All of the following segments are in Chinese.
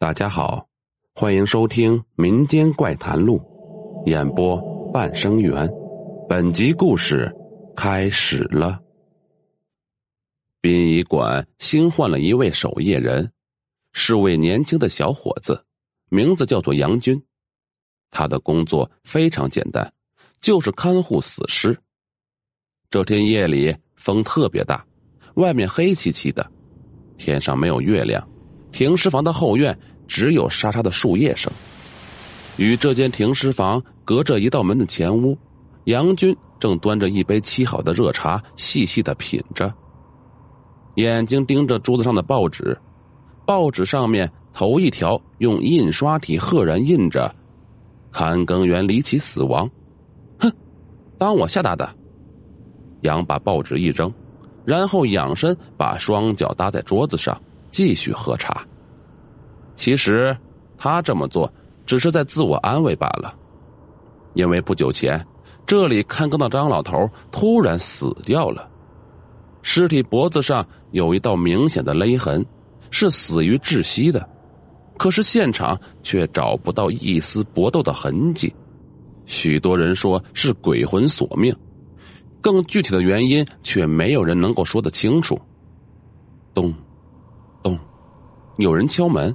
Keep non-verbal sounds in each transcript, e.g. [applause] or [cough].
大家好，欢迎收听《民间怪谈录》，演播半生缘。本集故事开始了。殡仪馆新换了一位守夜人，是位年轻的小伙子，名字叫做杨军。他的工作非常简单，就是看护死尸。这天夜里风特别大，外面黑漆漆的，天上没有月亮。停尸房的后院只有沙沙的树叶声。与这间停尸房隔着一道门的前屋，杨军正端着一杯沏好的热茶，细细的品着，眼睛盯着桌子上的报纸。报纸上面头一条用印刷体赫然印着“看更员离奇死亡”。哼，当我吓大的。杨把报纸一扔，然后仰身把双脚搭在桌子上。继续喝茶。其实他这么做只是在自我安慰罢了，因为不久前这里看更的张老头突然死掉了，尸体脖子上有一道明显的勒痕，是死于窒息的。可是现场却找不到一丝搏斗的痕迹，许多人说是鬼魂索命，更具体的原因却没有人能够说得清楚。有人敲门，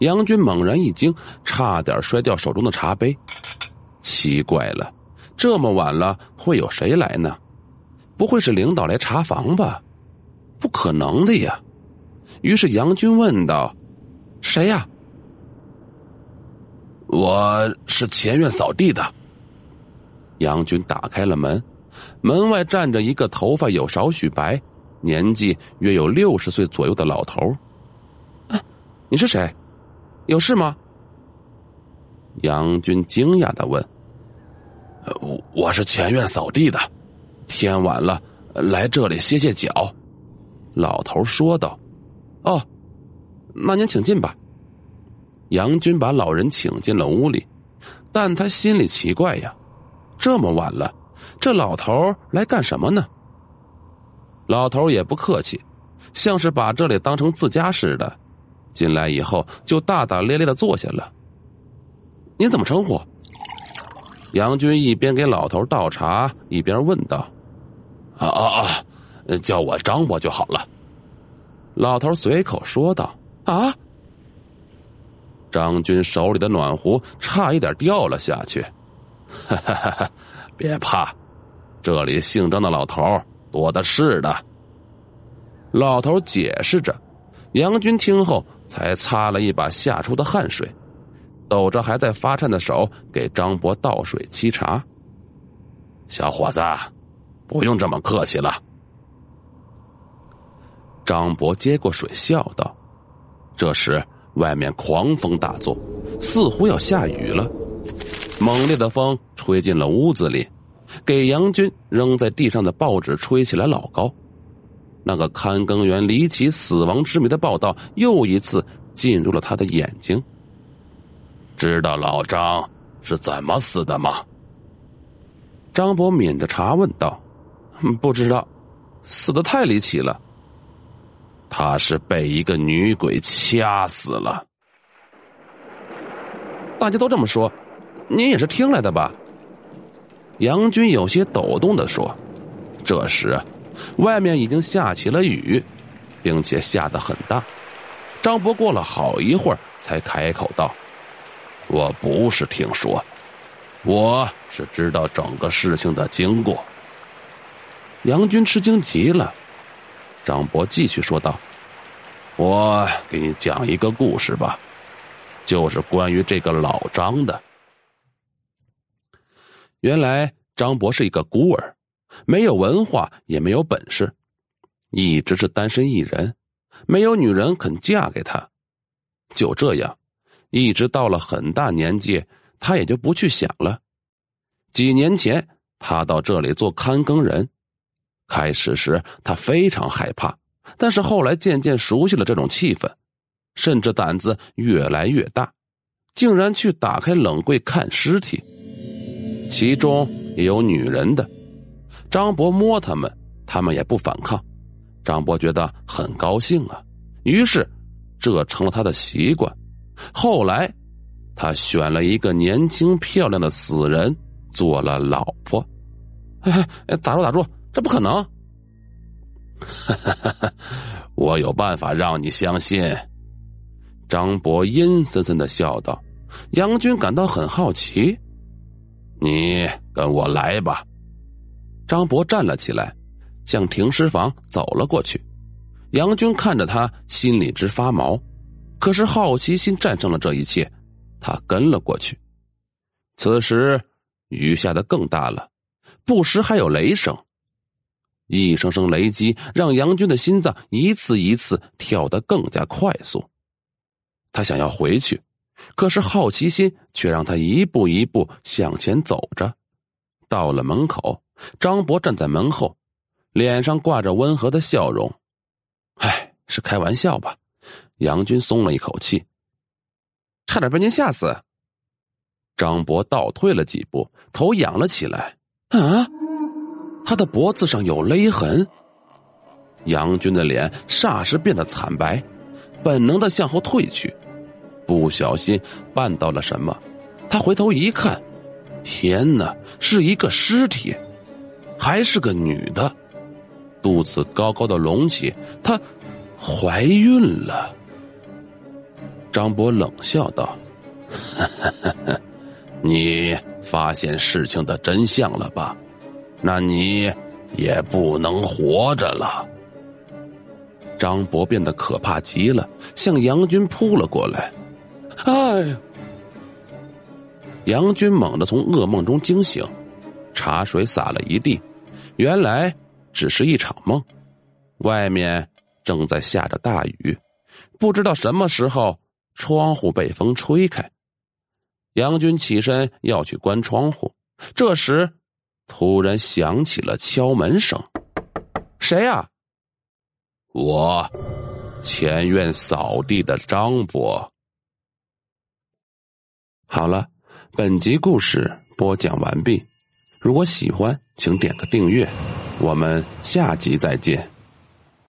杨军猛然一惊，差点摔掉手中的茶杯。奇怪了，这么晚了，会有谁来呢？不会是领导来查房吧？不可能的呀！于是杨军问道：“谁呀？”“我是前院扫地的。”杨军打开了门，门外站着一个头发有少许白、年纪约有六十岁左右的老头。你是谁？有事吗？杨军惊讶的问。我我是前院扫地的，天晚了，来这里歇歇脚。老头说道。哦，那您请进吧。杨军把老人请进了屋里，但他心里奇怪呀，这么晚了，这老头来干什么呢？老头也不客气，像是把这里当成自家似的。进来以后，就大大咧咧的坐下了。您怎么称呼？杨军一边给老头倒茶，一边问道：“啊啊啊，叫我张伯就好了。”老头随口说道：“啊！”张军手里的暖壶差一点掉了下去。哈哈哈哈别怕，这里姓张的老头多的是的。老头解释着。杨军听后。才擦了一把吓出的汗水，抖着还在发颤的手给张博倒水沏茶。小伙子，不用这么客气了。张博接过水笑道：“这时外面狂风大作，似乎要下雨了。猛烈的风吹进了屋子里，给杨军扔在地上的报纸吹起来老高。”那个看更员离奇死亡之谜的报道又一次进入了他的眼睛。知道老张是怎么死的吗？张博抿着茶问道：“不知道，死的太离奇了。他是被一个女鬼掐死了。大家都这么说，您也是听来的吧？”杨军有些抖动的说：“这时。”外面已经下起了雨，并且下得很大。张博过了好一会儿才开口道：“我不是听说，我是知道整个事情的经过。”杨军吃惊极了。张博继续说道：“我给你讲一个故事吧，就是关于这个老张的。原来张博是一个孤儿。”没有文化，也没有本事，一直是单身一人，没有女人肯嫁给他。就这样，一直到了很大年纪，他也就不去想了。几年前，他到这里做看更人，开始时他非常害怕，但是后来渐渐熟悉了这种气氛，甚至胆子越来越大，竟然去打开冷柜看尸体，其中也有女人的。张博摸他们，他们也不反抗。张博觉得很高兴啊，于是这成了他的习惯，后来，他选了一个年轻漂亮的死人做了老婆。[laughs] 哎，打住打住，这不可能！[laughs] 我有办法让你相信。张博阴森森的笑道。杨军感到很好奇，你跟我来吧。张博站了起来，向停尸房走了过去。杨军看着他，心里直发毛，可是好奇心战胜了这一切，他跟了过去。此时雨下的更大了，不时还有雷声，一声声雷击让杨军的心脏一次一次跳得更加快速。他想要回去。可是好奇心却让他一步一步向前走着，到了门口，张博站在门后，脸上挂着温和的笑容。唉，是开玩笑吧？杨军松了一口气，差点被您吓死。张博倒退了几步，头仰了起来。啊，他的脖子上有勒痕。杨军的脸霎时变得惨白，本能的向后退去。不小心绊到了什么，他回头一看，天哪，是一个尸体，还是个女的，肚子高高的隆起，她怀孕了。张博冷笑道：“ [laughs] 你发现事情的真相了吧？那你也不能活着了。”张博变得可怕极了，向杨军扑了过来。哎呀！杨军猛地从噩梦中惊醒，茶水洒了一地，原来只是一场梦。外面正在下着大雨，不知道什么时候窗户被风吹开。杨军起身要去关窗户，这时突然响起了敲门声：“谁呀？”“我，前院扫地的张伯。”好了，本集故事播讲完毕。如果喜欢，请点个订阅。我们下集再见。